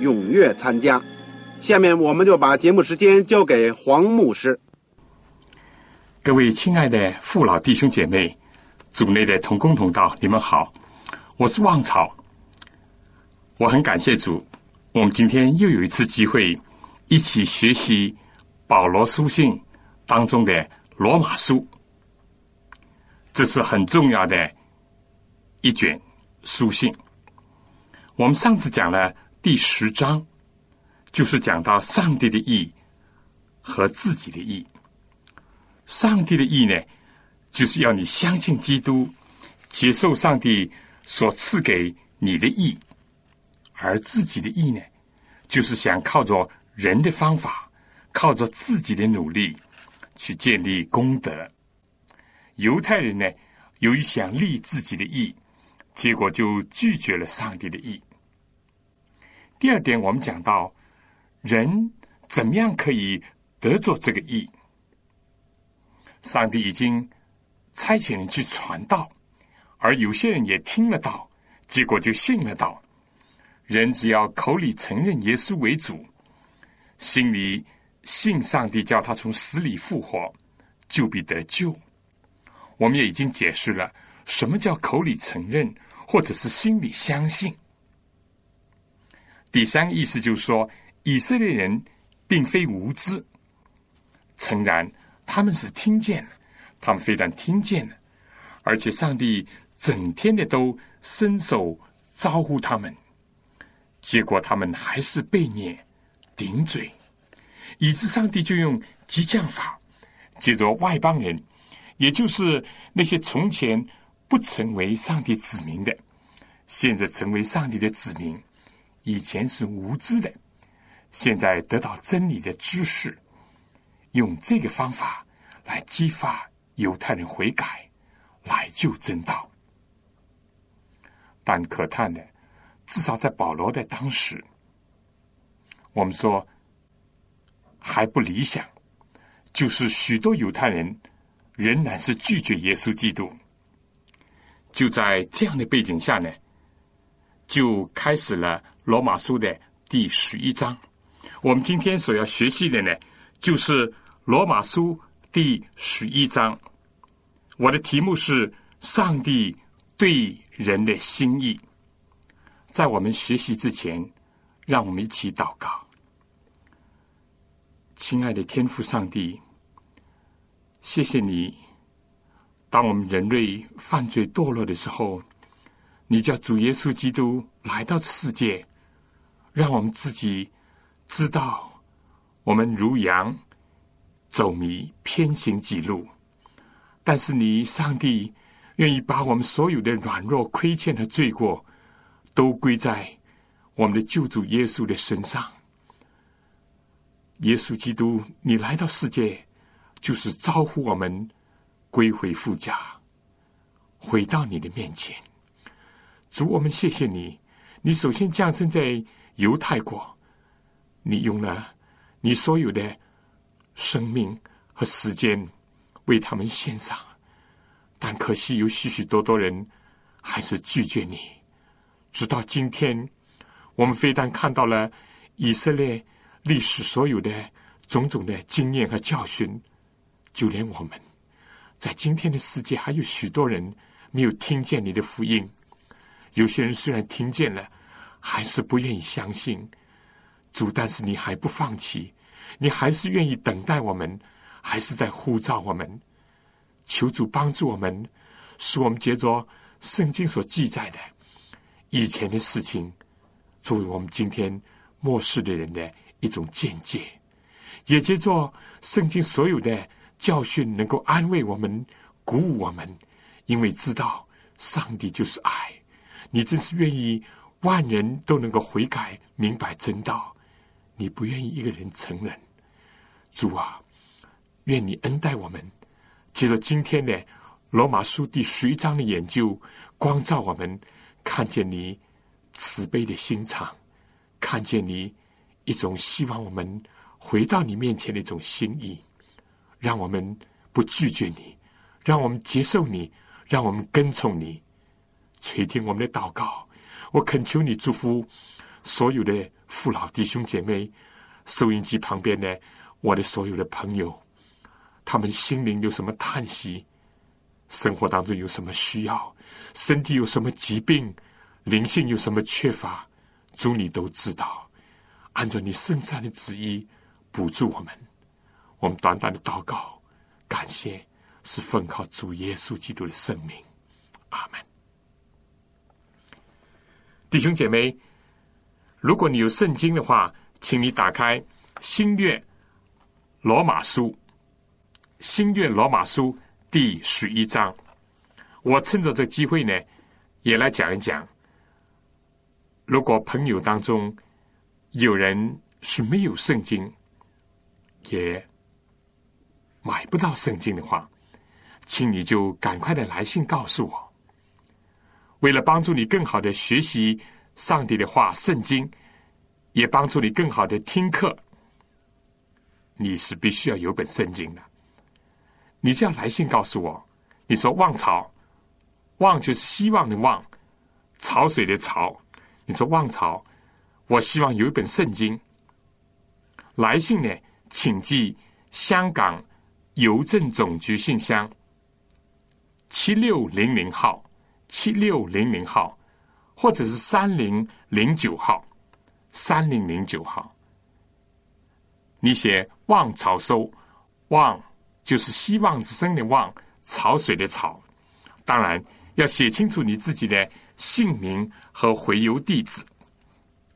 踊跃参加。下面我们就把节目时间交给黄牧师。各位亲爱的父老弟兄姐妹，组内的同工同道，你们好，我是旺草。我很感谢主，我们今天又有一次机会一起学习保罗书信当中的罗马书。这是很重要的一卷书信。我们上次讲了第十章，就是讲到上帝的意和自己的意。上帝的意呢，就是要你相信基督，接受上帝所赐给你的意；而自己的意呢，就是想靠着人的方法，靠着自己的努力去建立功德。犹太人呢，由于想立自己的意，结果就拒绝了上帝的意。第二点，我们讲到人怎么样可以得着这个义。上帝已经差遣人去传道，而有些人也听了道，结果就信了道。人只要口里承认耶稣为主，心里信上帝叫他从死里复活，就必得救。我们也已经解释了什么叫口里承认，或者是心里相信。第三个意思就是说，以色列人并非无知，诚然他们是听见了，他们非但听见了，而且上帝整天的都伸手招呼他们，结果他们还是被虐顶嘴，以致上帝就用激将法，接着外邦人。也就是那些从前不成为上帝子民的，现在成为上帝的子民；以前是无知的，现在得到真理的知识，用这个方法来激发犹太人悔改，来救真道。但可叹的，至少在保罗的当时，我们说还不理想，就是许多犹太人。仍然是拒绝耶稣基督。就在这样的背景下呢，就开始了罗马书的第十一章。我们今天所要学习的呢，就是罗马书第十一章。我的题目是“上帝对人的心意”。在我们学习之前，让我们一起祷告。亲爱的天父上帝。谢谢你，当我们人类犯罪堕落的时候，你叫主耶稣基督来到这世界，让我们自己知道我们如羊走迷偏行己路。但是你上帝愿意把我们所有的软弱、亏欠和罪过，都归在我们的救主耶稣的身上。耶稣基督，你来到世界。就是招呼我们归回父家，回到你的面前。主，我们谢谢你。你首先降生在犹太国，你用了你所有的生命和时间为他们献上，但可惜有许许多多人还是拒绝你。直到今天，我们非但看到了以色列历史所有的种种的经验和教训。就连我们，在今天的世界，还有许多人没有听见你的福音。有些人虽然听见了，还是不愿意相信。主，但是你还不放弃，你还是愿意等待我们，还是在呼召我们，求主帮助我们，使我们接着圣经所记载的以前的事情，作为我们今天末世的人的一种见解，也接着圣经所有的教训，能够安慰我们、鼓舞我们，因为知道上帝就是爱，你真是愿意。万人都能够悔改、明白真道，你不愿意一个人承认。主啊，愿你恩待我们。借着今天的罗马书第十一章的研究，光照我们，看见你慈悲的心肠，看见你一种希望我们回到你面前的一种心意，让我们不拒绝你，让我们接受你，让我们跟从你，垂听我们的祷告。我恳求你祝福所有的父老弟兄姐妹，收音机旁边的我的所有的朋友，他们心灵有什么叹息，生活当中有什么需要，身体有什么疾病，灵性有什么缺乏，主你都知道。按照你圣善的旨意补助我们。我们短短的祷告，感谢是奉靠主耶稣基督的圣名。阿门。弟兄姐妹，如果你有圣经的话，请你打开新约罗马书，新约罗马书第十一章。我趁着这机会呢，也来讲一讲。如果朋友当中有人是没有圣经，也买不到圣经的话，请你就赶快的来信告诉我。为了帮助你更好的学习上帝的话，圣经也帮助你更好的听课，你是必须要有本圣经的。你这样来信告诉我，你说“望潮”，“望”就是希望的“望”，潮水的“潮”。你说“望潮”，我希望有一本圣经。来信呢，请寄香港邮政总局信箱七六零零号。七六零零号，或者是三零零九号，三零零九号。你写“望潮收”，“望”就是希望之声的“望”，潮水的“潮”。当然要写清楚你自己的姓名和回邮地址，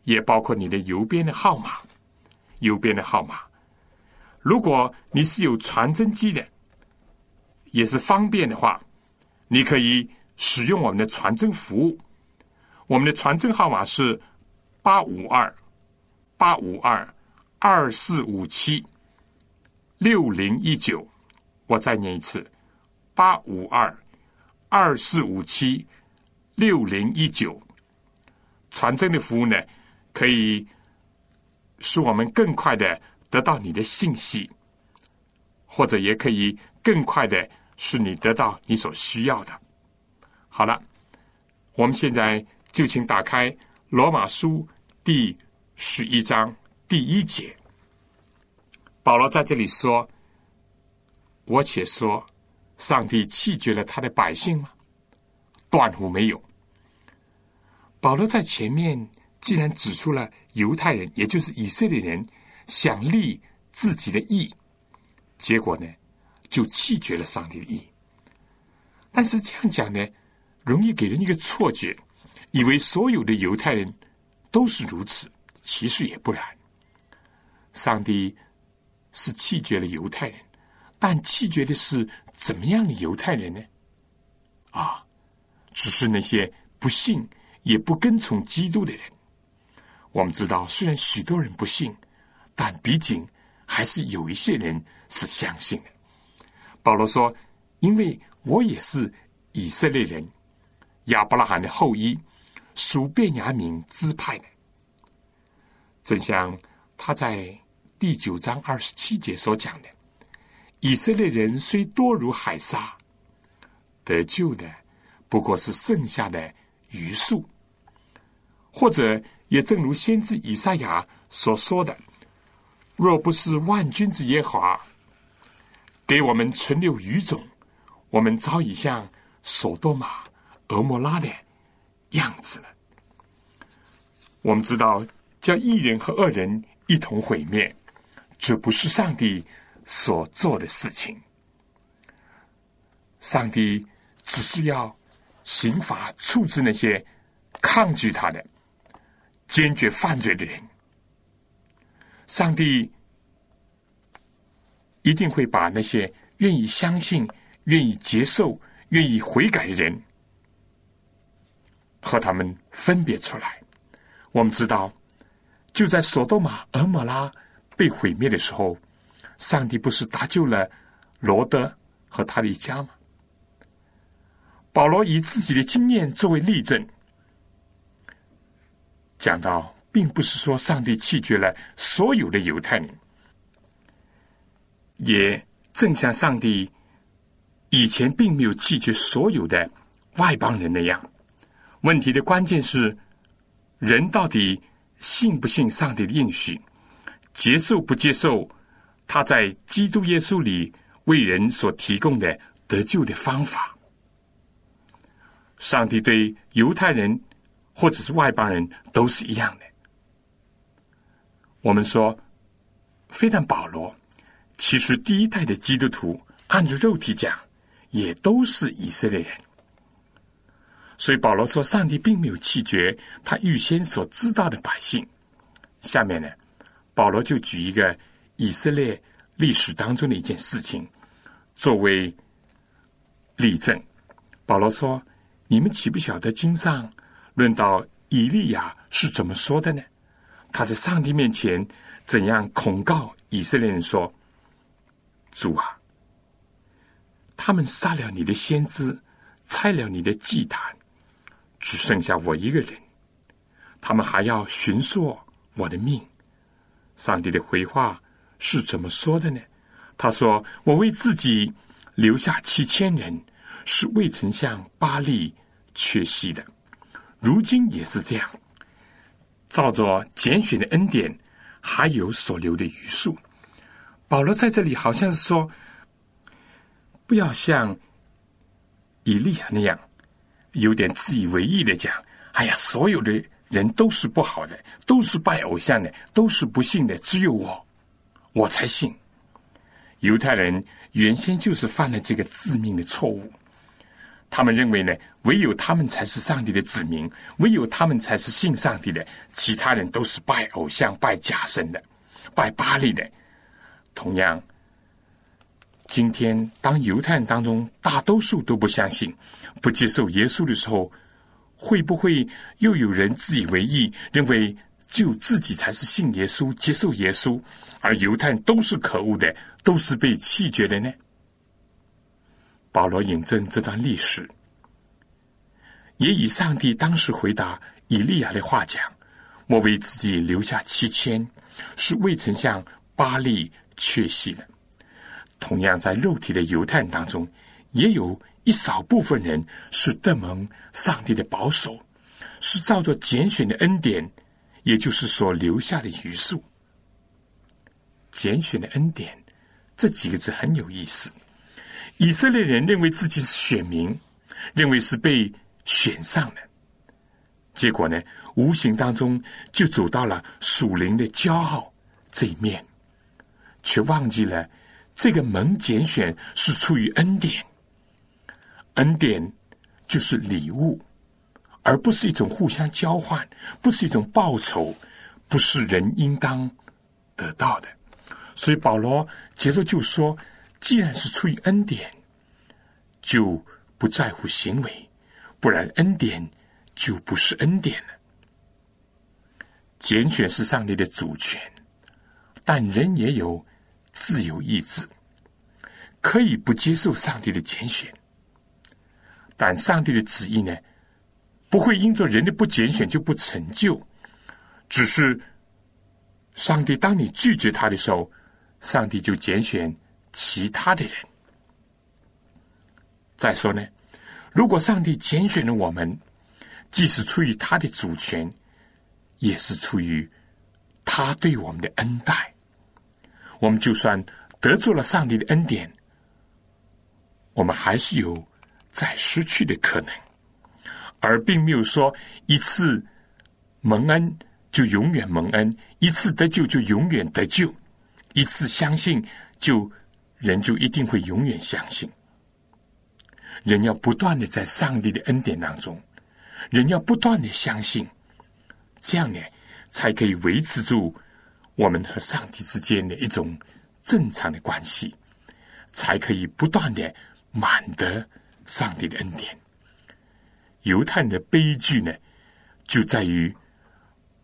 也包括你的邮编的号码。邮编的号码，如果你是有传真机的，也是方便的话，你可以。使用我们的传真服务，我们的传真号码是八五二八五二二四五七六零一九。我再念一次：八五二二四五七六零一九。传真的服务呢，可以使我们更快的得到你的信息，或者也可以更快的使你得到你所需要的。好了，我们现在就请打开《罗马书》第十一章第一节。保罗在这里说：“我且说，上帝弃绝了他的百姓吗？断乎没有。”保罗在前面既然指出了犹太人，也就是以色列人想立自己的义，结果呢，就弃绝了上帝的义。但是这样讲呢？容易给人一个错觉，以为所有的犹太人都是如此，其实也不然。上帝是弃绝了犹太人，但弃绝的是怎么样的犹太人呢？啊，只是那些不信也不跟从基督的人。我们知道，虽然许多人不信，但毕竟还是有一些人是相信的。保罗说：“因为我也是以色列人。”亚伯拉罕的后裔，属便雅悯支派的，正像他在第九章二十七节所讲的：以色列人虽多如海沙，得救的不过是剩下的余数；或者也正如先知以赛亚所说的：若不是万军之耶和华给我们存留余种，我们早已像索多玛。俄莫拉的样子了。我们知道，叫一人和二人一同毁灭，这不是上帝所做的事情。上帝只是要刑罚处置那些抗拒他的、坚决犯罪的人。上帝一定会把那些愿意相信、愿意接受、愿意悔改的人和他们分别出来。我们知道，就在索多玛、俄摩拉被毁灭的时候，上帝不是搭救了罗德和他的一家吗？保罗以自己的经验作为例证，讲到，并不是说上帝弃绝了所有的犹太人，也正像上帝以前并没有弃绝所有的外邦人那样。问题的关键是，人到底信不信上帝的应许，接受不接受他在基督耶稣里为人所提供的得救的方法。上帝对犹太人或者是外邦人都是一样的。我们说，非但保罗，其实第一代的基督徒，按照肉体讲，也都是以色列人。所以保罗说，上帝并没有弃绝他预先所知道的百姓。下面呢，保罗就举一个以色列历史当中的一件事情作为例证。保罗说。你们岂不晓得经上论到以利亚是怎么说的呢？他在上帝面前怎样控告以色列人说：“主啊，他们杀了你的先知，拆了你的祭坛，只剩下我一个人。他们还要寻索我的命。”上帝的回话是怎么说的呢？他说：“我为自己留下七千人。”是未曾向巴利缺席的，如今也是这样。照着拣选的恩典，还有所留的余数。保罗在这里好像是说，不要像以利亚那样，有点自以为意的讲：“哎呀，所有的人都是不好的，都是拜偶像的，都是不信的，只有我，我才信。”犹太人原先就是犯了这个致命的错误。他们认为呢，唯有他们才是上帝的子民，唯有他们才是信上帝的，其他人都是拜偶像、拜假神的，拜巴利的。同样，今天当犹太人当中大多数都不相信、不接受耶稣的时候，会不会又有人自以为意，认为只有自己才是信耶稣、接受耶稣，而犹太人都是可恶的，都是被弃绝的呢？保罗引证这段历史，也以上帝当时回答以利亚的话讲：“我为自己留下七千，是未曾向巴利确信的。”同样，在肉体的犹太人当中，也有一少部分人是得蒙上帝的保守，是照着拣选的恩典，也就是所留下的余数。拣选的恩典这几个字很有意思。以色列人认为自己是选民，认为是被选上的，结果呢，无形当中就走到了属灵的骄傲这一面，却忘记了这个门拣选是出于恩典，恩典就是礼物，而不是一种互相交换，不是一种报酬，不是人应当得到的。所以保罗接着就说。既然是出于恩典，就不在乎行为，不然恩典就不是恩典了。拣选是上帝的主权，但人也有自由意志，可以不接受上帝的拣选。但上帝的旨意呢，不会因着人的不拣选就不成就，只是上帝当你拒绝他的时候，上帝就拣选。其他的人，再说呢，如果上帝拣选了我们，既是出于他的主权，也是出于他对我们的恩待。我们就算得住了上帝的恩典，我们还是有再失去的可能，而并没有说一次蒙恩就永远蒙恩；一次得救就永远得救；一次相信，就人就一定会永远相信。人要不断的在上帝的恩典当中，人要不断的相信，这样呢，才可以维持住我们和上帝之间的一种正常的关系，才可以不断的满得上帝的恩典。犹太人的悲剧呢，就在于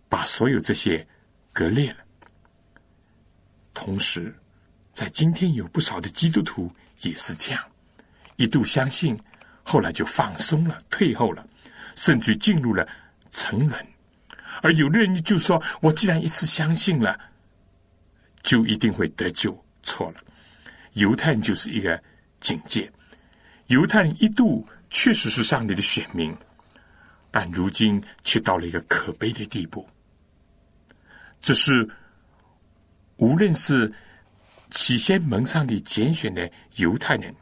把所有这些割裂了。同时，在今天有不少的基督徒也是这样。一度相信，后来就放松了、退后了，甚至进入了沉沦。而有的人就说：“我既然一次相信了，就一定会得救。”错了，犹太人就是一个警戒。犹太人一度确实是上帝的选民，但如今却到了一个可悲的地步。这是无论是起先蒙上帝拣选的犹太人。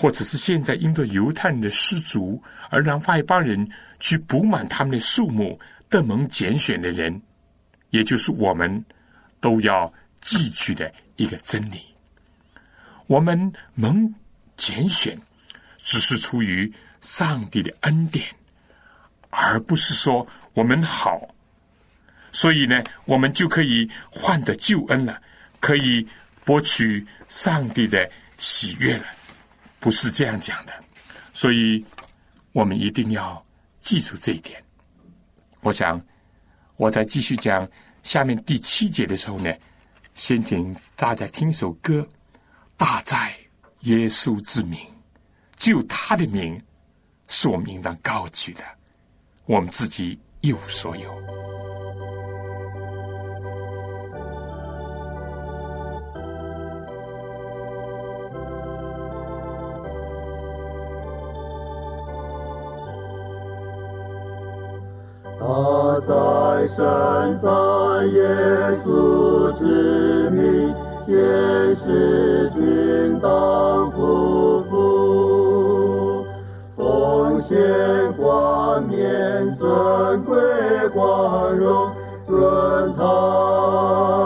或者是现在因着犹太人的失足而让外邦人去补满他们的数目，的蒙拣选的人，也就是我们都要记取的一个真理。我们蒙拣选，只是出于上帝的恩典，而不是说我们好，所以呢，我们就可以换得救恩了，可以博取上帝的喜悦了。不是这样讲的，所以我们一定要记住这一点。我想，我在继续讲下面第七节的时候呢，先请大家听首歌：“大在耶稣之名，就他的名是我们应当高举的，我们自己一无所有。”身在耶稣之名，天使军当匍匐，奉献冠冕尊贵光荣，尊他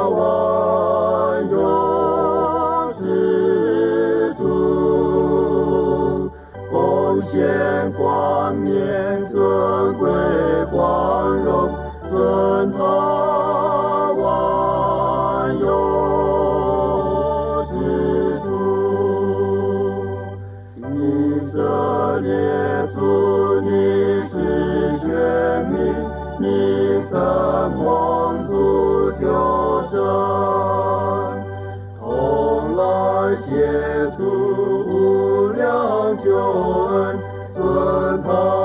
万有之主，奉献同来协助无量救恩，尊他。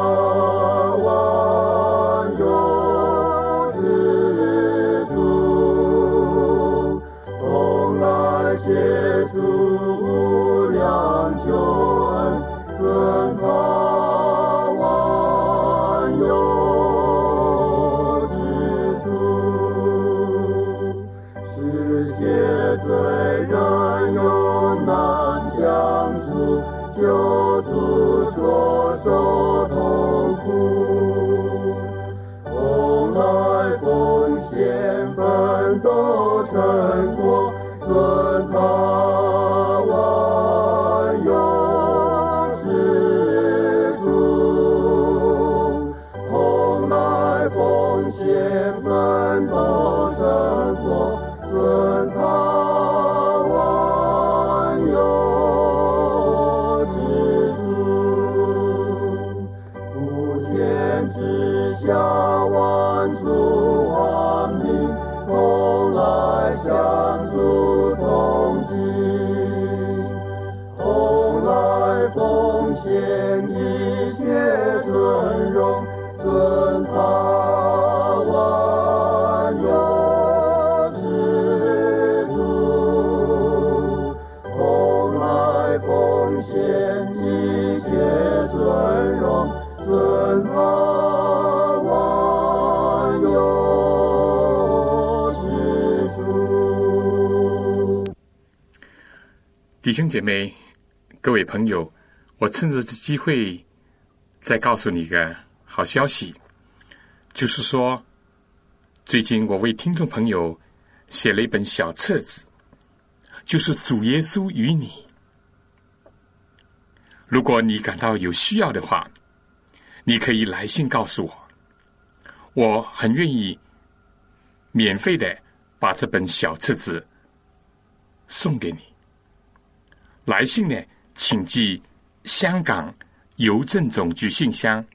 Lord. 弟兄姐妹，各位朋友，我趁着这机会再告诉你一个好消息，就是说，最近我为听众朋友写了一本小册子，就是主耶稣与你。如果你感到有需要的话，你可以来信告诉我，我很愿意免费的把这本小册子送给你。来信呢，请寄香港邮政总局信箱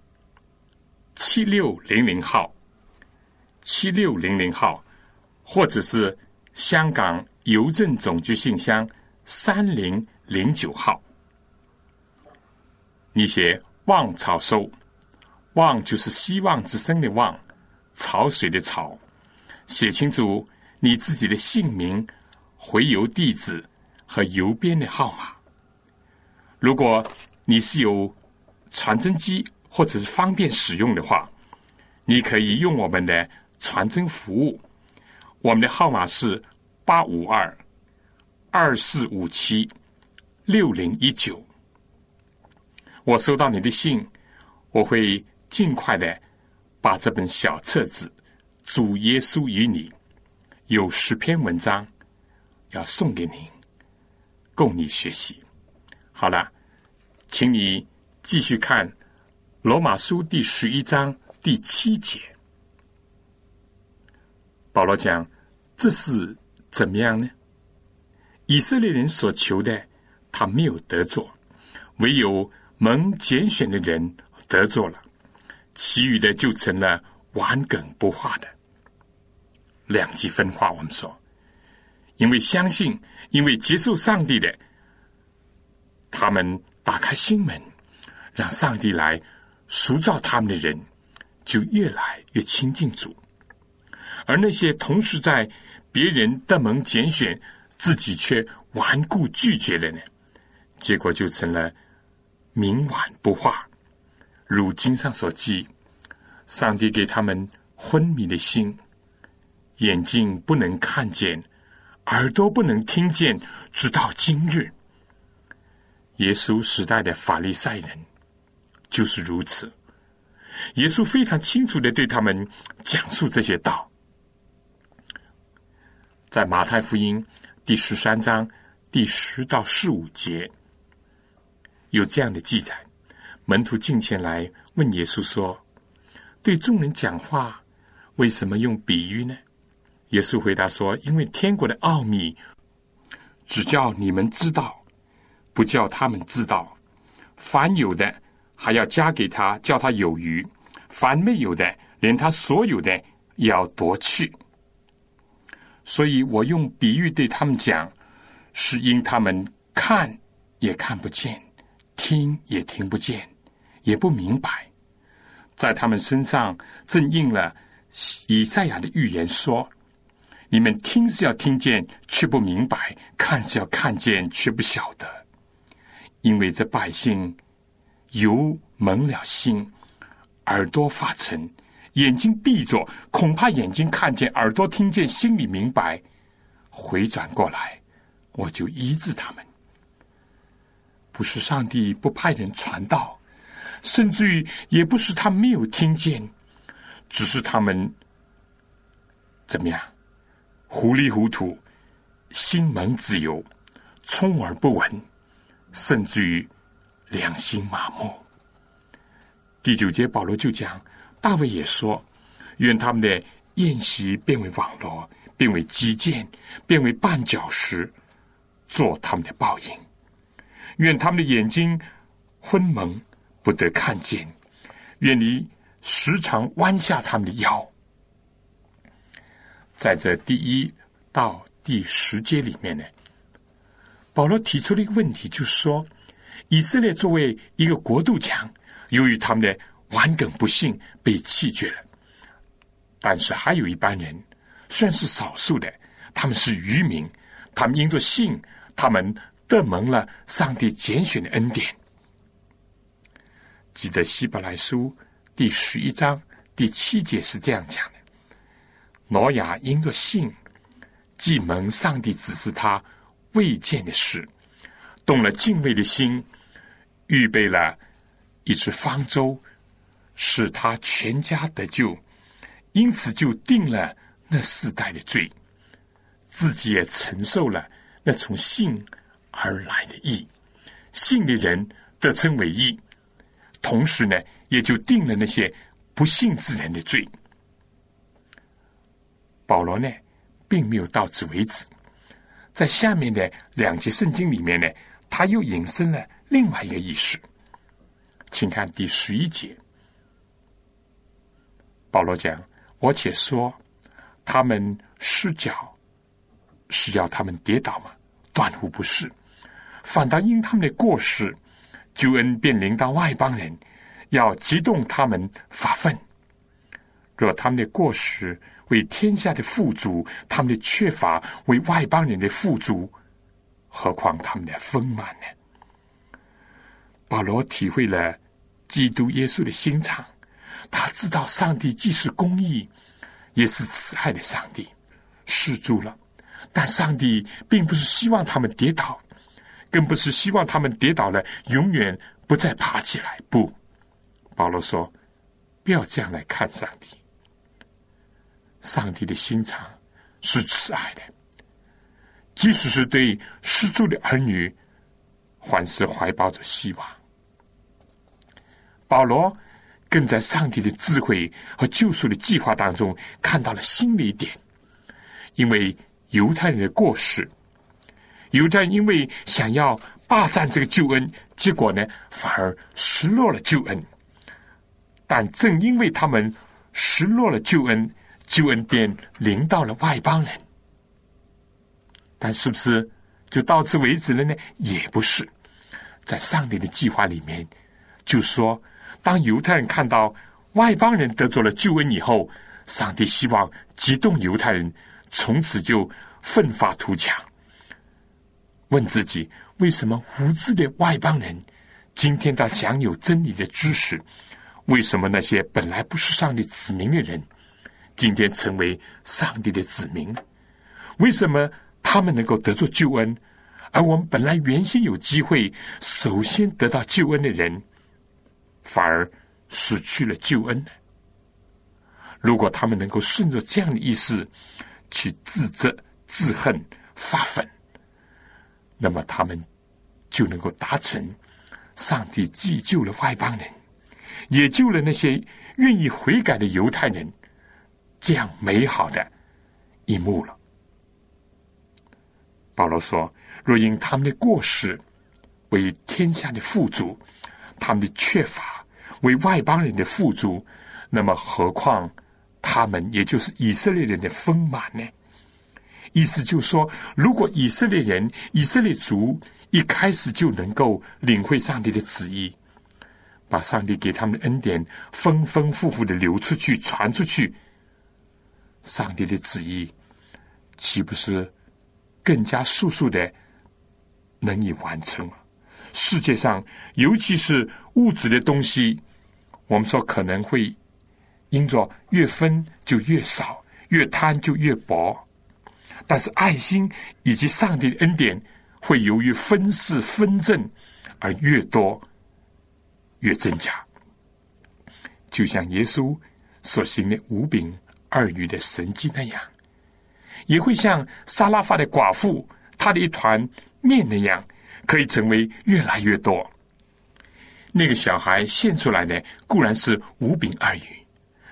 七六零零号，七六零零号，或者是香港邮政总局信箱三零零九号。你写“望草收”，“望”就是希望之声的“望”，潮水的“潮”。写清楚你自己的姓名、回邮地址和邮编的号码。如果你是有传真机或者是方便使用的话，你可以用我们的传真服务。我们的号码是八五二二四五七六零一九。我收到你的信，我会尽快的把这本小册子《主耶稣与你》有十篇文章要送给您，供你学习。好了，请你继续看《罗马书》第十一章第七节。保罗讲：“这是怎么样呢？以色列人所求的，他没有得做；唯有。”蒙拣选的人得做了，其余的就成了顽梗不化的，两极分化。我们说，因为相信，因为接受上帝的，他们打开心门，让上帝来塑造他们的人，就越来越亲近主；而那些同时在别人的门拣选，自己却顽固拒绝了呢，结果就成了。冥顽不化，如经上所记，上帝给他们昏迷的心，眼睛不能看见，耳朵不能听见，直到今日。耶稣时代的法利赛人就是如此。耶稣非常清楚的对他们讲述这些道，在马太福音第十三章第十到十五节。有这样的记载，门徒进前来问耶稣说：“对众人讲话，为什么用比喻呢？”耶稣回答说：“因为天国的奥秘，只叫你们知道，不叫他们知道。凡有的，还要加给他，叫他有余；凡没有的，连他所有的也要夺去。所以我用比喻对他们讲，是因他们看也看不见。”听也听不见，也不明白，在他们身上正应了以赛亚的预言说：“你们听是要听见，却不明白；看是要看见，却不晓得。因为这百姓油蒙了心，耳朵发沉，眼睛闭着，恐怕眼睛看见，耳朵听见，心里明白，回转过来，我就医治他们。”不是上帝不派人传道，甚至于也不是他没有听见，只是他们怎么样糊里糊涂、心蒙自由、充耳不闻，甚至于良心麻木。第九节，保罗就讲，大卫也说：愿他们的宴席变为网络，变为基建，变为绊脚石，做他们的报应。愿他们的眼睛昏蒙，不得看见；愿你时常弯下他们的腰。在这第一到第十节里面呢，保罗提出了一个问题，就是说，以色列作为一个国度强，由于他们的顽梗不幸被弃绝了；但是还有一班人，虽然是少数的，他们是渔民，他们因着信，他们。得蒙了上帝拣选的恩典。记得希伯来书第十一章第七节是这样讲：挪亚因着信，既蒙上帝指示他未见的事，动了敬畏的心，预备了一只方舟，使他全家得救，因此就定了那世代的罪，自己也承受了那从信而来的义。信的人得称为义，同时呢，也就定了那些不信之人的罪。保罗呢，并没有到此为止，在下面的两节圣经里面呢，他又引申了另外一个意思。请看第十一节，保罗讲：“我且说，他们失脚是要他们跌倒吗？断乎不是。”反倒因他们的过失，救恩便临到外邦人，要激动他们发愤。若他们的过失为天下的富足，他们的缺乏为外邦人的富足，何况他们的丰满呢？保罗体会了基督耶稣的心肠，他知道上帝既是公义，也是慈爱的上帝，施住了。但上帝并不是希望他们跌倒。更不是希望他们跌倒了，永远不再爬起来。不，保罗说：“不要这样来看上帝。上帝的心肠是慈爱的，即使是对失足的儿女，还是怀抱着希望。”保罗更在上帝的智慧和救赎的计划当中看到了新的一点，因为犹太人的过失。犹太人因为想要霸占这个救恩，结果呢，反而失落了救恩。但正因为他们失落了救恩，救恩便临到了外邦人。但是不是就到此为止了呢？也不是，在上帝的计划里面，就说当犹太人看到外邦人得着了救恩以后，上帝希望激动犹太人，从此就奋发图强。问自己：为什么无知的外邦人今天他享有真理的知识？为什么那些本来不是上帝子民的人，今天成为上帝的子民？为什么他们能够得着救恩，而我们本来原先有机会首先得到救恩的人，反而失去了救恩呢？如果他们能够顺着这样的意思去自责、自恨、发愤。那么他们就能够达成上帝既救了外邦人，也救了那些愿意悔改的犹太人，这样美好的一幕了。保罗说：“若因他们的过失为天下的富足，他们的缺乏为外邦人的富足，那么何况他们，也就是以色列人的丰满呢？”意思就是说，如果以色列人、以色列族一开始就能够领会上帝的旨意，把上帝给他们的恩典丰丰富富的流出去、传出去，上帝的旨意岂不是更加速速的能以完成吗？世界上，尤其是物质的东西，我们说可能会因着越分就越少，越贪就越薄。但是爱心以及上帝的恩典，会由于分饰分赠而越多越增加。就像耶稣所行的五饼二女的神迹那样，也会像沙拉法的寡妇她的一团面那样，可以成为越来越多。那个小孩献出来的固然是五饼二鱼，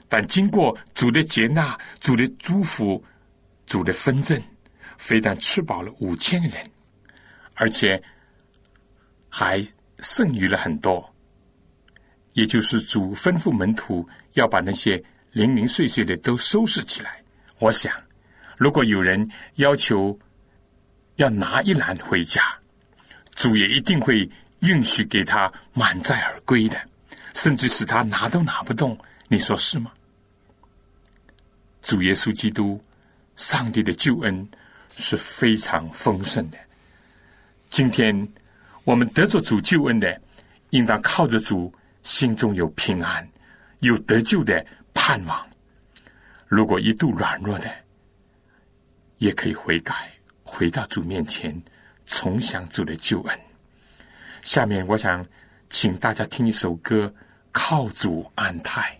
但经过主的接纳、主的祝福。主的分赠，非但吃饱了五千人，而且还剩余了很多。也就是主吩咐门徒要把那些零零碎碎的都收拾起来。我想，如果有人要求要拿一篮回家，主也一定会允许给他满载而归的，甚至使他拿都拿不动。你说是吗？主耶稣基督。上帝的救恩是非常丰盛的。今天我们得着主救恩的，应当靠着主，心中有平安，有得救的盼望。如果一度软弱的，也可以悔改，回到主面前，重享主的救恩。下面我想请大家听一首歌，《靠主安泰》。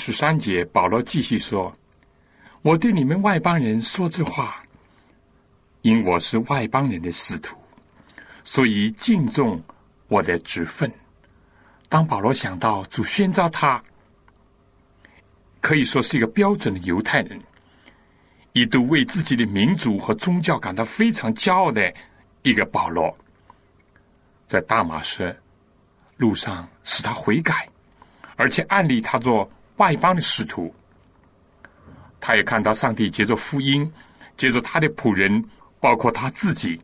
十三节，保罗继续说：“我对你们外邦人说这话，因我是外邦人的使徒，所以敬重我的职分。”当保罗想到主宣召他，可以说是一个标准的犹太人，一度为自己的民族和宗教感到非常骄傲的一个保罗，在大马士路上使他悔改，而且暗立他做外邦的使徒。他也看到上帝借着福音，借着他的仆人，包括他自己，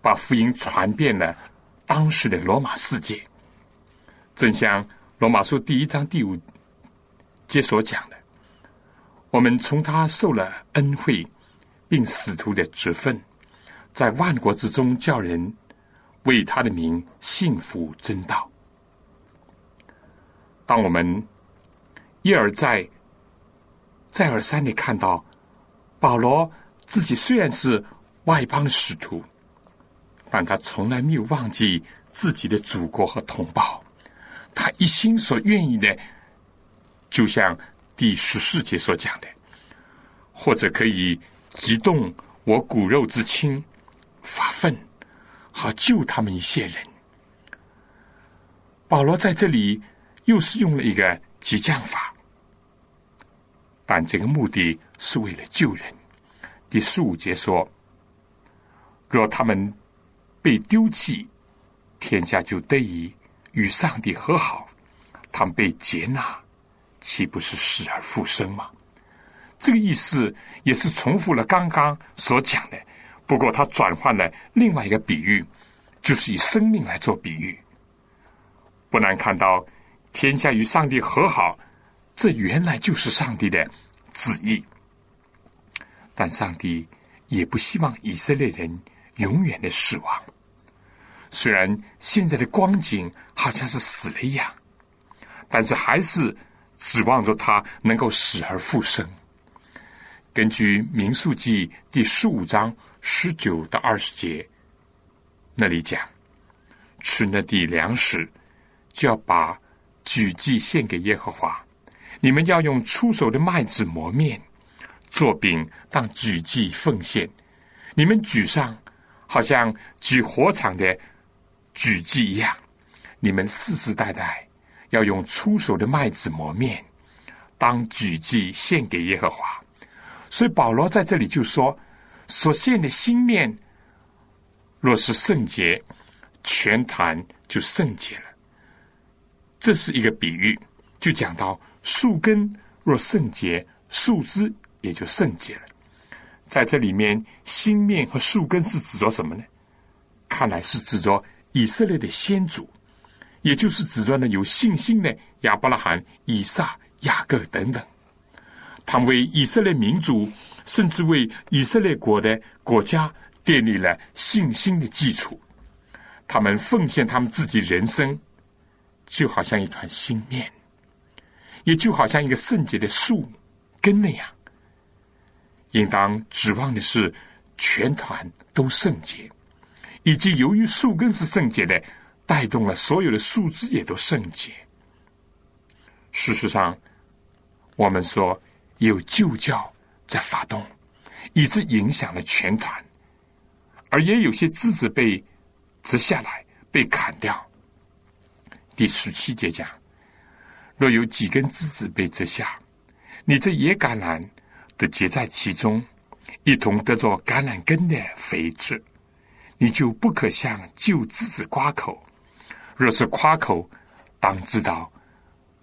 把福音传遍了当时的罗马世界。正像罗马书第一章第五节所讲的，我们从他受了恩惠，并使徒的职分，在万国之中叫人为他的名幸福真道。当我们一而再、再而三的看到保罗自己虽然是外邦的使徒，但他从来没有忘记自己的祖国和同胞。他一心所愿意的，就像第十四节所讲的，或者可以激动我骨肉之亲，发愤，好救他们一些人。保罗在这里又是用了一个激将法，但这个目的是为了救人。第十五节说：若他们被丢弃，天下就得以。与上帝和好，他们被接纳，岂不是死而复生吗？这个意思也是重复了刚刚所讲的，不过他转换了另外一个比喻，就是以生命来做比喻。不难看到，天下与上帝和好，这原来就是上帝的旨意。但上帝也不希望以色列人永远的死亡。虽然现在的光景好像是死了一样，但是还是指望着他能够死而复生。根据《民数记》第十五章十九到二十节，那里讲，吃那地粮食，就要把举祭献给耶和华。你们要用出手的麦子磨面，做饼当举祭奉献。你们举上，好像举火场的。举祭一样，你们世世代代要用出手的麦子磨面，当举祭献给耶和华。所以保罗在这里就说：所献的新面，若是圣洁，全坛就圣洁了。这是一个比喻，就讲到树根若圣洁，树枝也就圣洁了。在这里面，新面和树根是指着什么呢？看来是指着。以色列的先祖，也就是指着呢有信心的亚伯拉罕、以撒、雅各等等，他们为以色列民族，甚至为以色列国的国家奠立了信心的基础。他们奉献他们自己人生，就好像一团新面，也就好像一个圣洁的树根那样。应当指望的是全团都圣洁。以及由于树根是圣洁的，带动了所有的树枝也都圣洁。事实上，我们说有旧教在发动，以致影响了全团，而也有些枝子被折下来、被砍掉。第十七节讲：若有几根枝子被折下，你这野橄榄得结在其中，一同得着橄榄根的肥质。你就不可向旧枝子夸口，若是夸口，当知道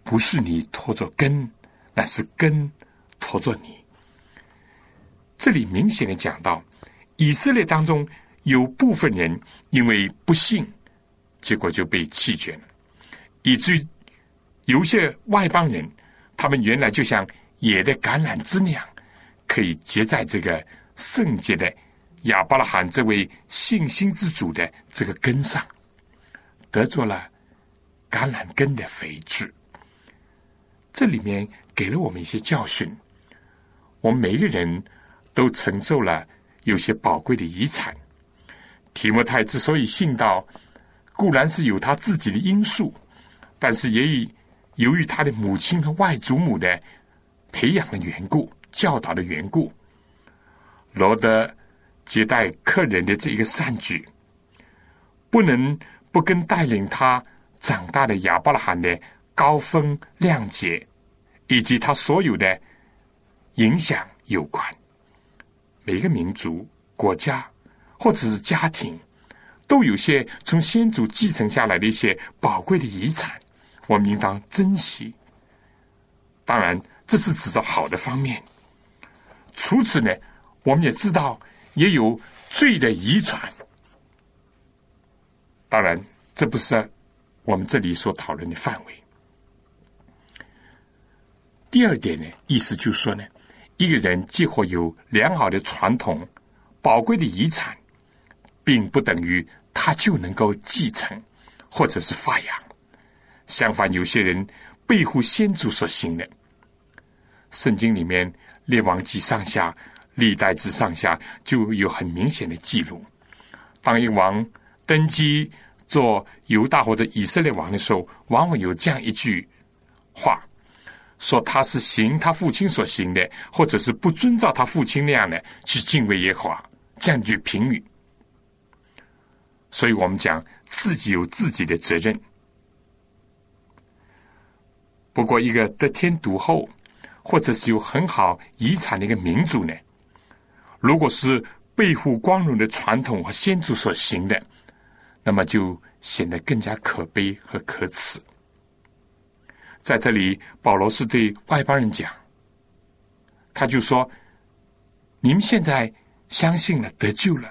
不是你拖着根，那是根拖着你。这里明显的讲到，以色列当中有部分人因为不信，结果就被弃绝了，以至于有些外邦人，他们原来就像野的橄榄枝那样，可以结在这个圣洁的。亚伯拉罕这位信心之主的这个根上，得着了橄榄根的肥质。这里面给了我们一些教训。我们每一个人都承受了有些宝贵的遗产。提摩太之所以信道，固然是有他自己的因素，但是也由于他的母亲和外祖母的培养的缘故、教导的缘故，罗德接待客人的这一个善举，不能不跟带领他长大的亚伯拉罕的高风亮节，以及他所有的影响有关。每个民族、国家或者是家庭，都有些从先祖继承下来的一些宝贵的遗产，我们应当珍惜。当然，这是指着好的方面。除此呢，我们也知道也有罪的遗传。当然，这不是我们这里所讨论的范围。第二点呢，意思就是说呢。一个人既或有良好的传统、宝贵的遗产，并不等于他就能够继承或者是发扬。相反，有些人背负先祖所行的。圣经里面《列王记》上下、历代之上下就有很明显的记录。当一王登基做犹大或者以色列王的时候，往往有这样一句话。说他是行他父亲所行的，或者是不遵照他父亲那样的去敬畏耶和华，这样一句评语。所以我们讲自己有自己的责任。不过，一个得天独厚，或者是有很好遗产的一个民族呢，如果是背负光荣的传统和先祖所行的，那么就显得更加可悲和可耻。在这里，保罗是对外邦人讲，他就说：“你们现在相信了，得救了，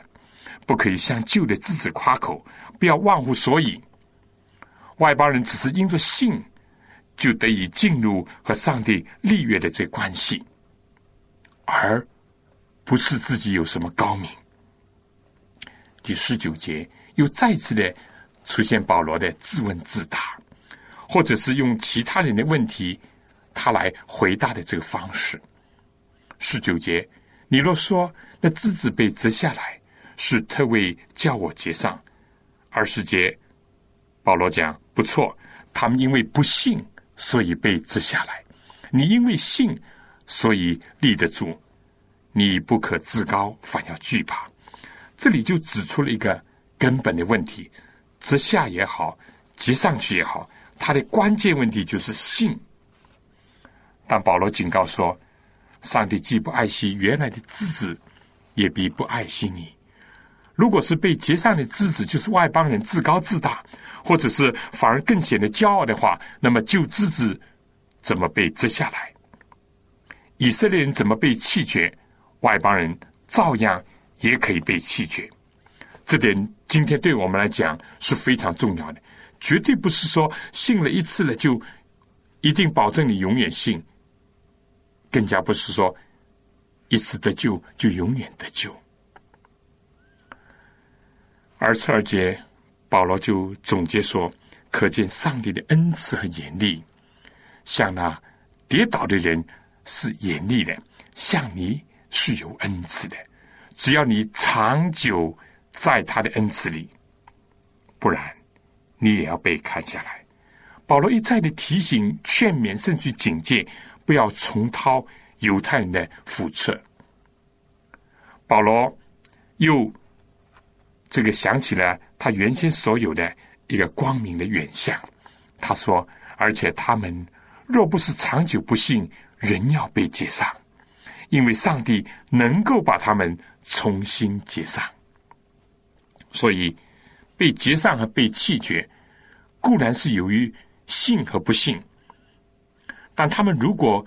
不可以向旧的自己夸口，不要忘乎所以。外邦人只是因着信，就得以进入和上帝立约的这关系，而不是自己有什么高明。”第十九节又再次的出现保罗的自问自答。或者是用其他人的问题，他来回答的这个方式。十九节，你若说那枝子被折下来，是特为叫我结上；二十节，保罗讲不错，他们因为不信，所以被折下来；你因为信，所以立得住。你不可自高，反要惧怕。这里就指出了一个根本的问题：折下也好，结上去也好。它的关键问题就是信，但保罗警告说，上帝既不爱惜原来的枝子，也必不爱惜你。如果是被结上的枝子，就是外邦人自高自大，或者是反而更显得骄傲的话，那么旧枝子怎么被折下来？以色列人怎么被弃绝？外邦人照样也可以被弃绝。这点今天对我们来讲是非常重要的。绝对不是说信了一次了就一定保证你永远信，更加不是说一次得救就永远得救。而次二节，保罗就总结说：可见上帝的恩赐和严厉，像那跌倒的人是严厉的，像你是有恩赐的。只要你长久在他的恩赐里，不然。你也要被砍下来。保罗一再的提醒、劝勉，甚至警戒，不要重蹈犹太人的覆辙。保罗又这个想起了他原先所有的一个光明的远向。他说：“而且他们若不是长久不信，仍要被接上，因为上帝能够把他们重新接上。所以被接上和被弃绝。”固然是由于信和不信，但他们如果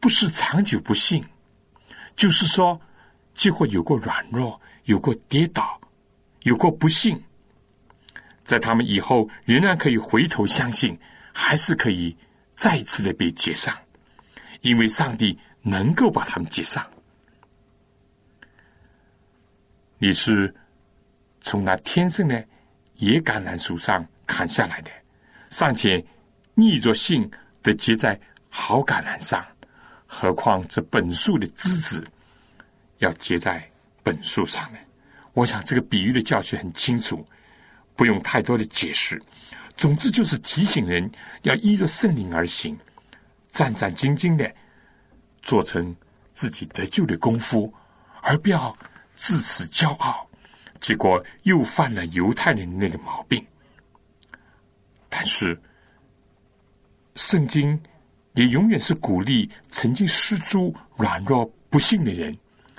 不是长久不信，就是说，几乎有过软弱，有过跌倒，有过不幸，在他们以后仍然可以回头相信，还是可以再次的被接上，因为上帝能够把他们接上。你是从那天生的野橄榄树上。砍下来的，尚且逆着性的结在好橄榄上，何况这本树的枝子要结在本树上呢？我想这个比喻的教学很清楚，不用太多的解释。总之就是提醒人要依着圣灵而行，战战兢兢的做成自己得救的功夫，而不要自此骄傲，结果又犯了犹太人那个毛病。但是，圣经也永远是鼓励曾经失足、软弱、不幸的人，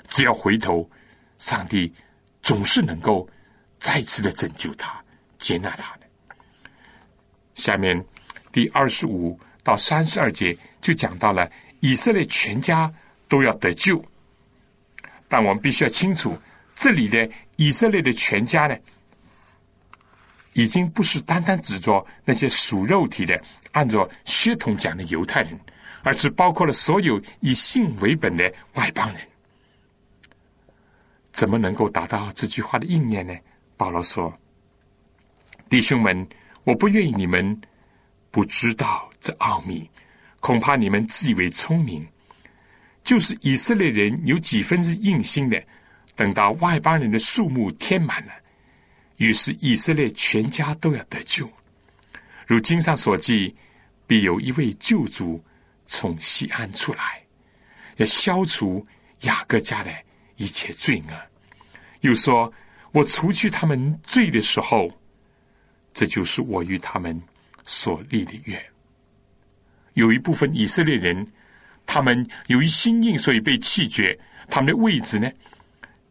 只要回头，上帝总是能够再次的拯救他、接纳他的。下面第二十五到三十二节就讲到了以色列全家都要得救，但我们必须要清楚，这里的以色列的全家呢。已经不是单单指着那些属肉体的、按照血统讲的犹太人，而是包括了所有以性为本的外邦人。怎么能够达到这句话的应验呢？保罗说：“弟兄们，我不愿意你们不知道这奥秘，恐怕你们自以为聪明，就是以色列人有几分之硬心的，等到外邦人的数目填满了。”于是以色列全家都要得救，如经上所记，必有一位救主从西安出来，要消除雅各家的一切罪恶。又说：“我除去他们罪的时候，这就是我与他们所立的约。”有一部分以色列人，他们由于心硬，所以被弃绝，他们的位置呢，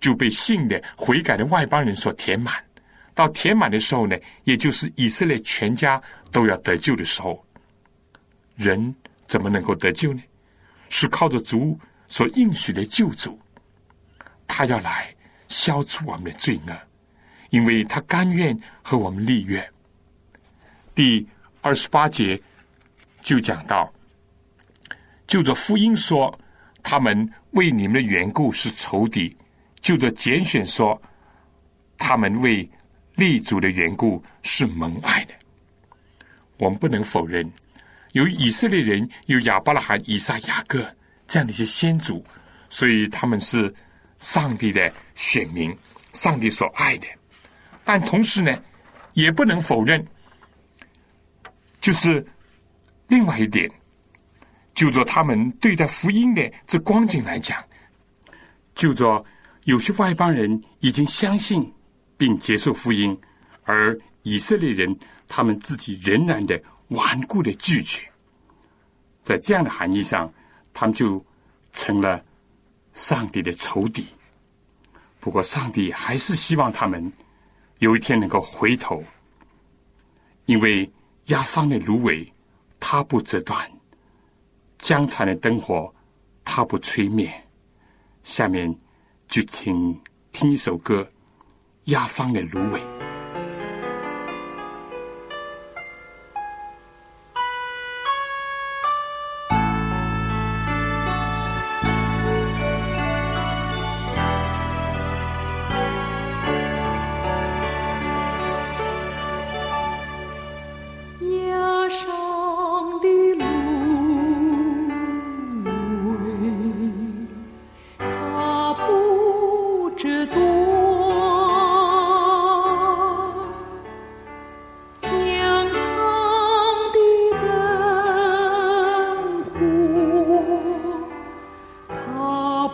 就被信的悔改的外邦人所填满。到填满的时候呢，也就是以色列全家都要得救的时候，人怎么能够得救呢？是靠着主所应许的救主，他要来消除我们的罪恶，因为他甘愿和我们立约。第二十八节就讲到，就着福音说，他们为你们的缘故是仇敌；就着拣选说，他们为。立主的缘故是蒙爱的，我们不能否认，有以色列人有亚伯拉罕、以撒、雅各这样的一些先祖，所以他们是上帝的选民，上帝所爱的。但同时呢，也不能否认，就是另外一点，就着他们对待福音的这光景来讲，就着有些外邦人已经相信。并接受福音，而以色列人他们自己仍然的顽固的拒绝，在这样的含义上，他们就成了上帝的仇敌。不过，上帝还是希望他们有一天能够回头，因为压伤的芦苇它不折断，江残的灯火它不吹灭。下面就请听一首歌。压伤的芦苇。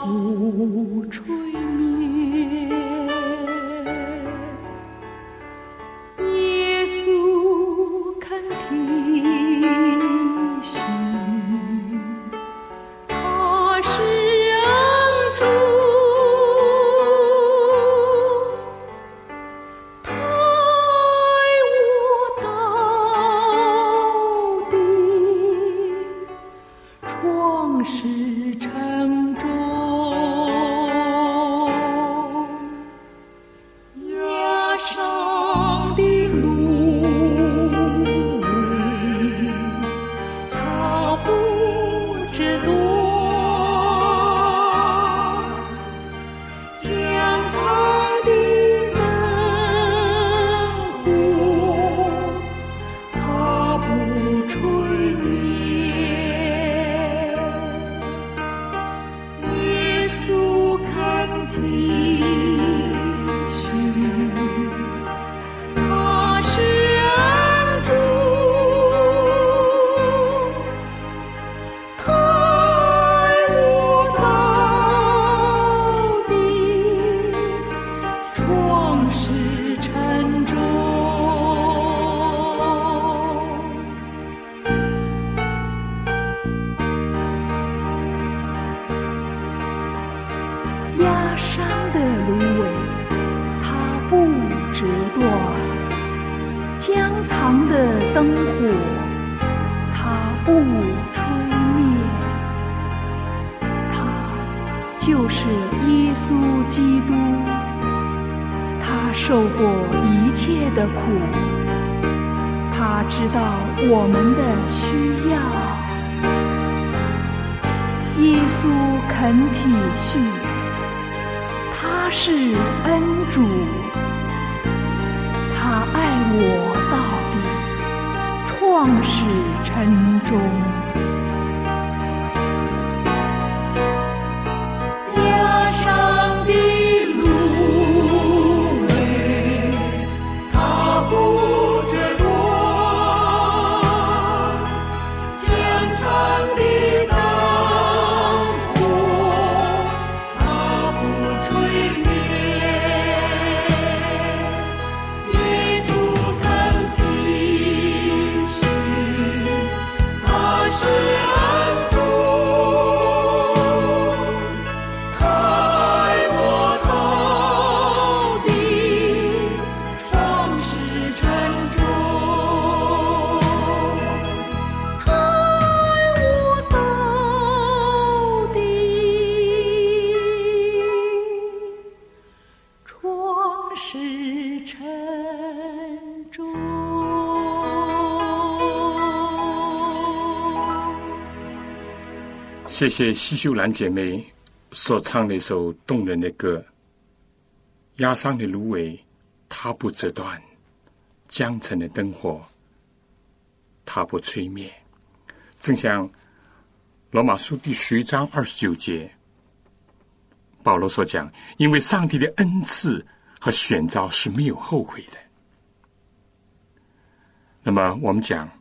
暮春受过一切的苦，他知道我们的需要。耶稣肯体恤，他是恩主，他爱我到底，创始成终。谢谢西秀兰姐妹所唱的一首动人的歌。压伤的芦苇，它不折断；江城的灯火，它不吹灭。正像罗马书第十一章二十九节，保罗所讲：“因为上帝的恩赐和选召是没有后悔的。”那么我们讲，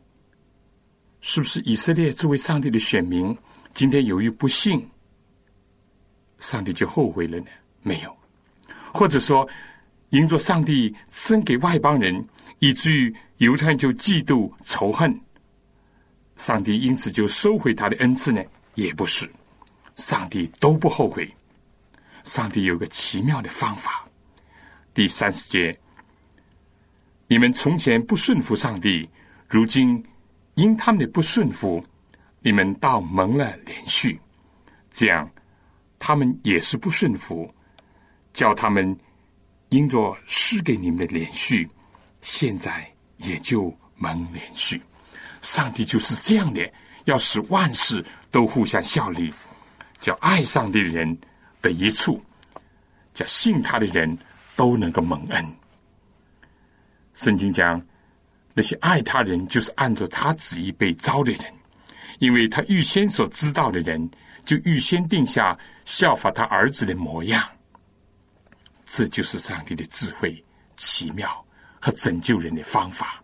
是不是以色列作为上帝的选民？今天由于不信，上帝就后悔了呢？没有，或者说，因着上帝生给外邦人，以至于犹太人就嫉妒仇恨，上帝因此就收回他的恩赐呢？也不是，上帝都不后悔。上帝有个奇妙的方法。第三十节，你们从前不顺服上帝，如今因他们的不顺服。你们倒蒙了连续，这样他们也是不顺服，叫他们因着施给你们的连续，现在也就蒙连续。上帝就是这样的，要使万事都互相效力，叫爱上帝的人得一处，叫信他的人都能够蒙恩。圣经讲，那些爱他人，就是按照他旨意被招的人。因为他预先所知道的人，就预先定下效法他儿子的模样。这就是上帝的智慧、奇妙和拯救人的方法。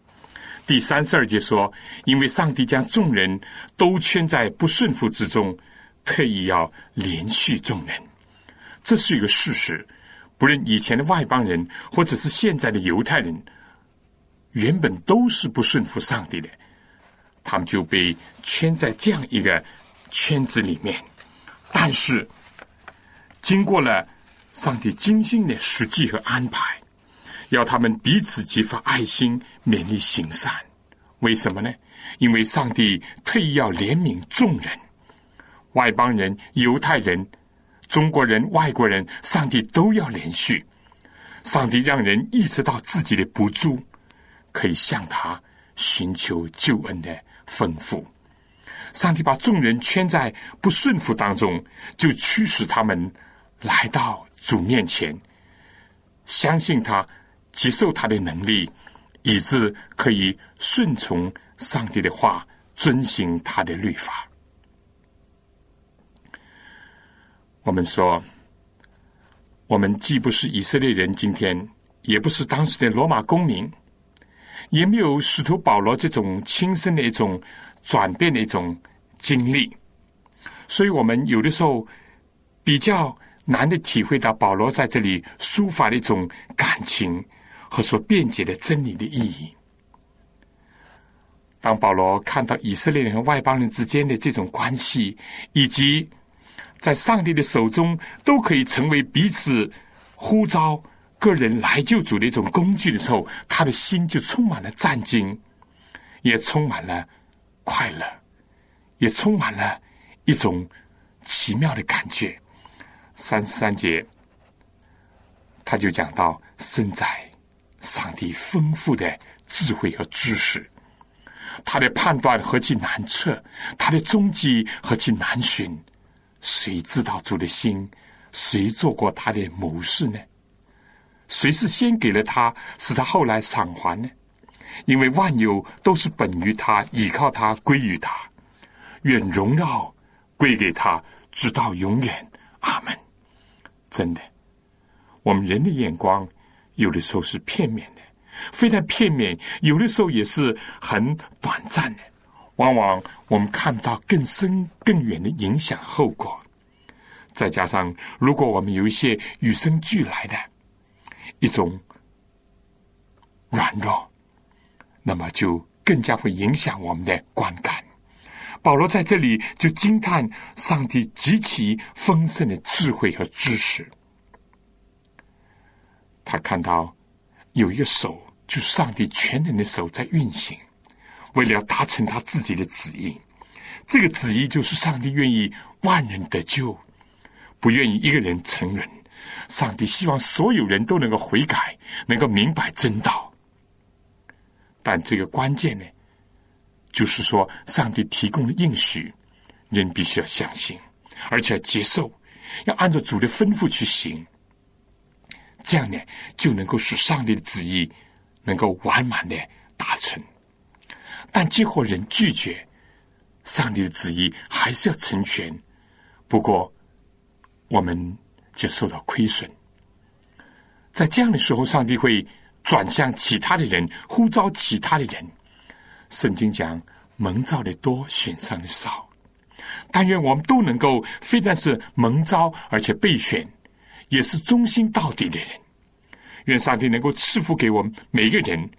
第三十二节说：“因为上帝将众人都圈在不顺服之中，特意要连续众人。这是一个事实。不论以前的外邦人，或者是现在的犹太人，原本都是不顺服上帝的。”他们就被圈在这样一个圈子里面，但是经过了上帝精心的实际和安排，要他们彼此激发爱心，勉励行善。为什么呢？因为上帝特意要怜悯众人，外邦人、犹太人、中国人、外国人，上帝都要连续。上帝让人意识到自己的不足，可以向他寻求救恩的。丰富，上帝把众人圈在不顺服当中，就驱使他们来到主面前，相信他，接受他的能力，以致可以顺从上帝的话，遵行他的律法。我们说，我们既不是以色列人，今天也不是当时的罗马公民。也没有使徒保罗这种亲身的一种转变的一种经历，所以我们有的时候比较难的体会到保罗在这里抒发的一种感情和所辩解的真理的意义。当保罗看到以色列人和外邦人之间的这种关系，以及在上帝的手中都可以成为彼此呼召个人来救主的一种工具的时候，他的心就充满了战惊，也充满了快乐，也充满了一种奇妙的感觉。三十三节，他就讲到身在上帝丰富的智慧和知识。他的判断何其难测，他的踪迹何其难寻。谁知道主的心？谁做过他的谋士呢？谁是先给了他，使他后来偿还呢？因为万有都是本于他，倚靠他，归于他。愿荣耀归给他，直到永远。阿门。真的，我们人的眼光有的时候是片面的。非常片面，有的时候也是很短暂的。往往我们看不到更深更远的影响后果。再加上，如果我们有一些与生俱来的一种软弱，那么就更加会影响我们的观感。保罗在这里就惊叹上帝极其丰盛的智慧和知识。他看到有一个手。就是上帝全能的手在运行，为了达成他自己的旨意。这个旨意就是上帝愿意万人得救，不愿意一个人成人。上帝希望所有人都能够悔改，能够明白真道。但这个关键呢，就是说上帝提供的应许，人必须要相信，而且要接受，要按照主的吩咐去行。这样呢，就能够使上帝的旨意。能够完满的达成，但结果人拒绝上帝的旨意，还是要成全。不过，我们就受到亏损。在这样的时候，上帝会转向其他的人，呼召其他的人。圣经讲：蒙召的多，选上的少。但愿我们都能够非但是蒙召，而且备选，也是忠心到底的人。愿上帝能够赐福给我们每个人，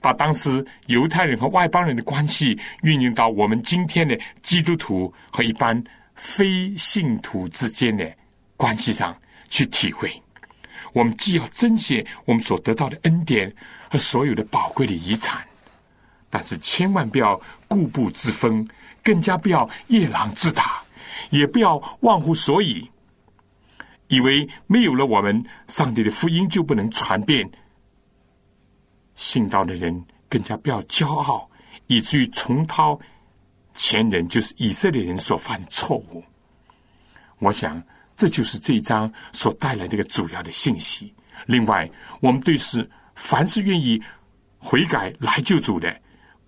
把当时犹太人和外邦人的关系运用到我们今天的基督徒和一般非信徒之间的关系上去体会。我们既要珍惜我们所得到的恩典和所有的宝贵的遗产，但是千万不要固步自封，更加不要夜郎自大，也不要忘乎所以。以为没有了我们，上帝的福音就不能传遍。信道的人更加不要骄傲，以至于重蹈前人就是以色列人所犯的错误。我想，这就是这一章所带来的一个主要的信息。另外，我们对是凡是愿意悔改来救主的，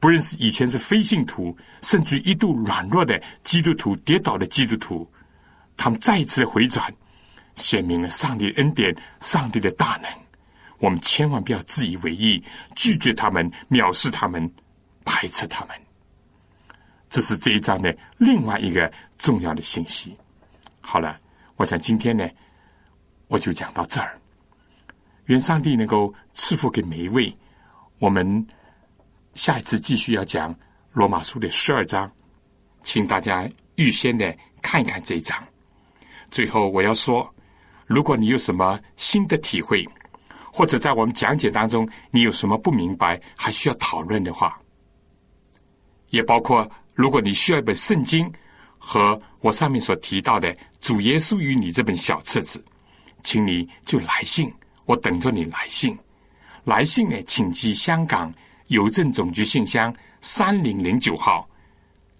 不认识以前是非信徒，甚至一度软弱的基督徒、跌倒的基督徒，他们再一次的回转。显明了上帝恩典、上帝的大能，我们千万不要自以为意，拒绝他们、藐视他们、排斥他们。这是这一章的另外一个重要的信息。好了，我想今天呢，我就讲到这儿。愿上帝能够赐福给每一位。我们下一次继续要讲罗马书的十二章，请大家预先的看一看这一章。最后我要说。如果你有什么新的体会，或者在我们讲解当中你有什么不明白，还需要讨论的话，也包括如果你需要一本圣经和我上面所提到的《主耶稣与你》这本小册子，请你就来信，我等着你来信。来信呢，请寄香港邮政总局信箱三零零九号，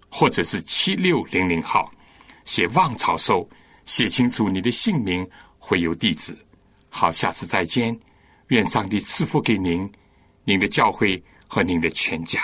或者是七六零零号，写望草收，写清楚你的姓名。会有地址，好，下次再见。愿上帝赐福给您、您的教会和您的全家。